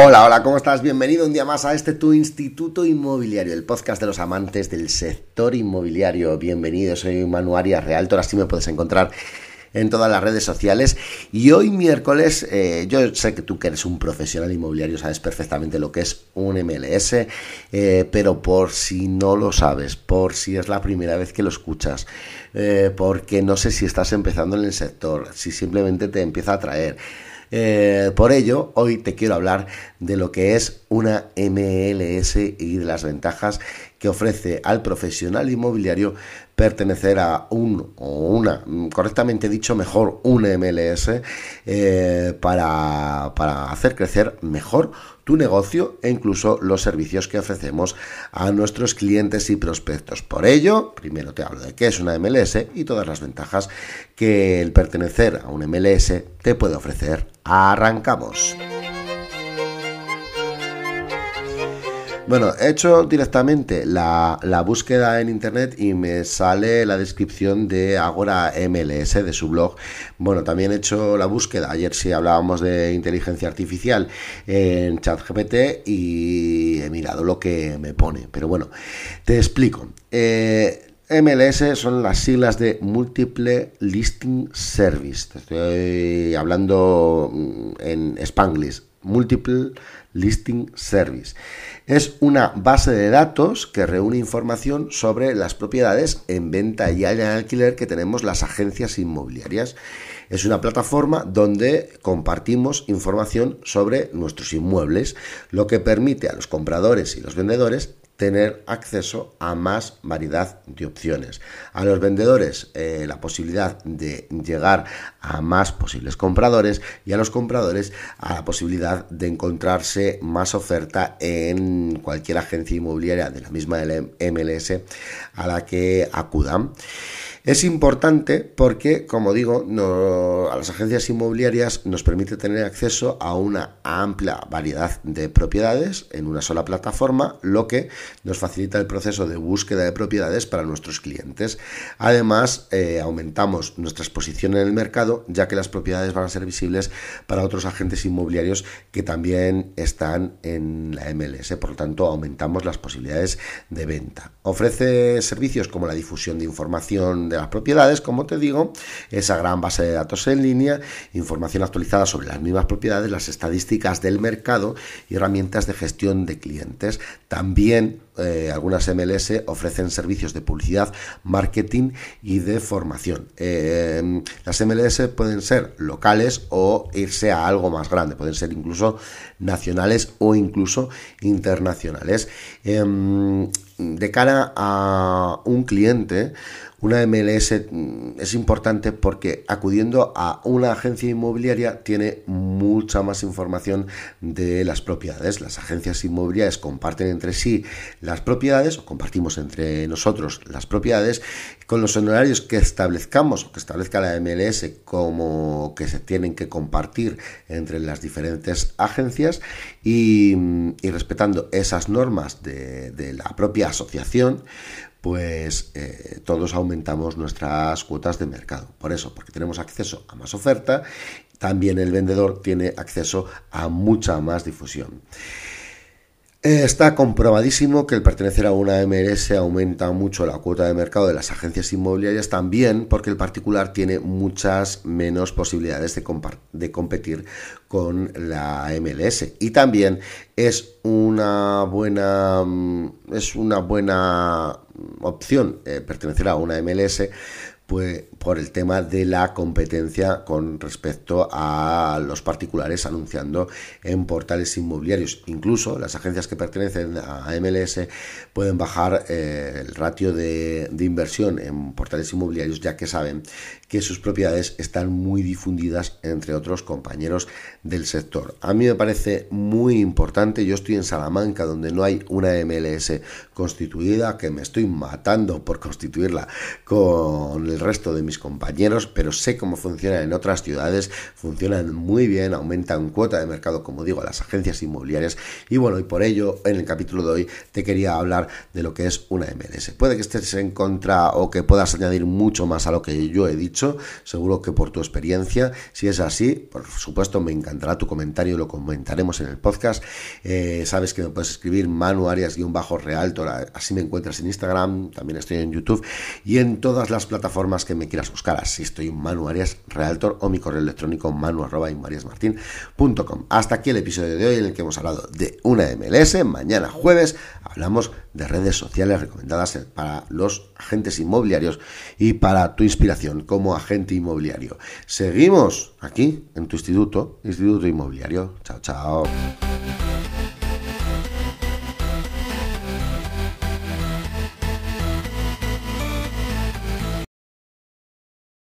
Hola, hola, ¿cómo estás? Bienvenido un día más a este tu Instituto Inmobiliario, el podcast de los amantes del sector inmobiliario. Bienvenido, soy Manu Arias Realtor, así me puedes encontrar en todas las redes sociales. Y hoy miércoles, eh, yo sé que tú que eres un profesional inmobiliario sabes perfectamente lo que es un MLS, eh, pero por si no lo sabes, por si es la primera vez que lo escuchas, eh, porque no sé si estás empezando en el sector, si simplemente te empieza a atraer eh, por ello, hoy te quiero hablar de lo que es una MLS y de las ventajas que ofrece al profesional inmobiliario pertenecer a un o una, correctamente dicho, mejor un MLS eh, para, para hacer crecer mejor tu negocio e incluso los servicios que ofrecemos a nuestros clientes y prospectos. Por ello, primero te hablo de qué es una MLS y todas las ventajas que el pertenecer a un MLS te puede ofrecer. Arrancamos. Bueno, he hecho directamente la, búsqueda en internet y me sale la descripción de Agora MLS, de su blog. Bueno, también he hecho la búsqueda, ayer sí hablábamos de inteligencia artificial en ChatGPT y he mirado lo que me pone. Pero bueno, te explico. Eh, MLS son las siglas de Multiple Listing Service. Estoy hablando mm, en Spanglish. Multiple Listing Service. Es una base de datos que reúne información sobre las propiedades en venta y en alquiler que tenemos las agencias inmobiliarias. Es una plataforma donde compartimos información sobre nuestros inmuebles, lo que permite a los compradores y los vendedores tener acceso a más variedad de opciones. A los vendedores eh, la posibilidad de llegar a más posibles compradores y a los compradores a la posibilidad de encontrarse más oferta en cualquier agencia inmobiliaria de la misma MLS a la que acudan. Es importante porque, como digo, a las agencias inmobiliarias nos permite tener acceso a una amplia variedad de propiedades en una sola plataforma, lo que nos facilita el proceso de búsqueda de propiedades para nuestros clientes. Además, eh, aumentamos nuestra exposición en el mercado, ya que las propiedades van a ser visibles para otros agentes inmobiliarios que también están en la MLS. Por lo tanto, aumentamos las posibilidades de venta. Ofrece servicios como la difusión de información de las propiedades, como te digo, esa gran base de datos en línea, información actualizada sobre las mismas propiedades, las estadísticas del mercado y herramientas de gestión de clientes. También eh, algunas MLS ofrecen servicios de publicidad, marketing y de formación. Eh, las MLS pueden ser locales o irse a algo más grande, pueden ser incluso nacionales o incluso internacionales. Em, de cara a un cliente, una MLS mm, es importante porque acudiendo a una agencia inmobiliaria tiene mucha más información de las propiedades. Las agencias inmobiliarias comparten entre sí las propiedades o compartimos entre nosotros las propiedades con los honorarios que establezcamos o que establezca la MLS como que se tienen que compartir entre las diferentes agencias y, mm, respetando esas normas de, la propia asociación pues eh, todos aumentamos nuestras cuotas de mercado. Por eso, porque tenemos acceso a más oferta, también el vendedor tiene acceso a mucha más difusión. Está comprobadísimo que el pertenecer a una MLS aumenta mucho la cuota de mercado de las agencias inmobiliarias también porque el particular tiene muchas menos posibilidades de, de competir con la MLS y también es una buena mm, es una buena opción eh, pertenecer a una MLS pues por el tema de la competencia con respecto a los particulares anunciando en portales inmobiliarios. Incluso las agencias que pertenecen a MLS pueden bajar eh, el ratio de, de, inversión en portales inmobiliarios ya que saben que sus propiedades están muy difundidas entre otros compañeros del sector. A mí me parece muy importante, yo estoy en Salamanca donde no hay una MLS constituida, que me estoy matando por constituirla con el el resto de mis compañeros, pero sé cómo funcionan en otras ciudades, funcionan muy bien, aumentan cuota de mercado, como digo, a las agencias inmobiliarias. Y bueno, y por ello, en el capítulo de hoy te quería hablar de lo que es una MLS. Puede que estés en contra o que puedas añadir mucho más a lo que yo he dicho, seguro que por tu experiencia, si es así, por supuesto me encantará tu comentario, lo comentaremos en el podcast. Eh, sabes que me puedes escribir Manu Arias-Realtor, así me encuentras en Instagram, también estoy en YouTube y en todas las plataformas que me quieras buscar. Así estoy Manu Arias Realtor o mi correo electrónico manu Hasta aquí el episodio de hoy en el que hemos hablado de una MLS. Mañana jueves hablamos de redes sociales recomendadas para los agentes inmobiliarios y para tu inspiración como agente inmobiliario. Seguimos aquí en tu instituto, Instituto Inmobiliario. Chao, chao.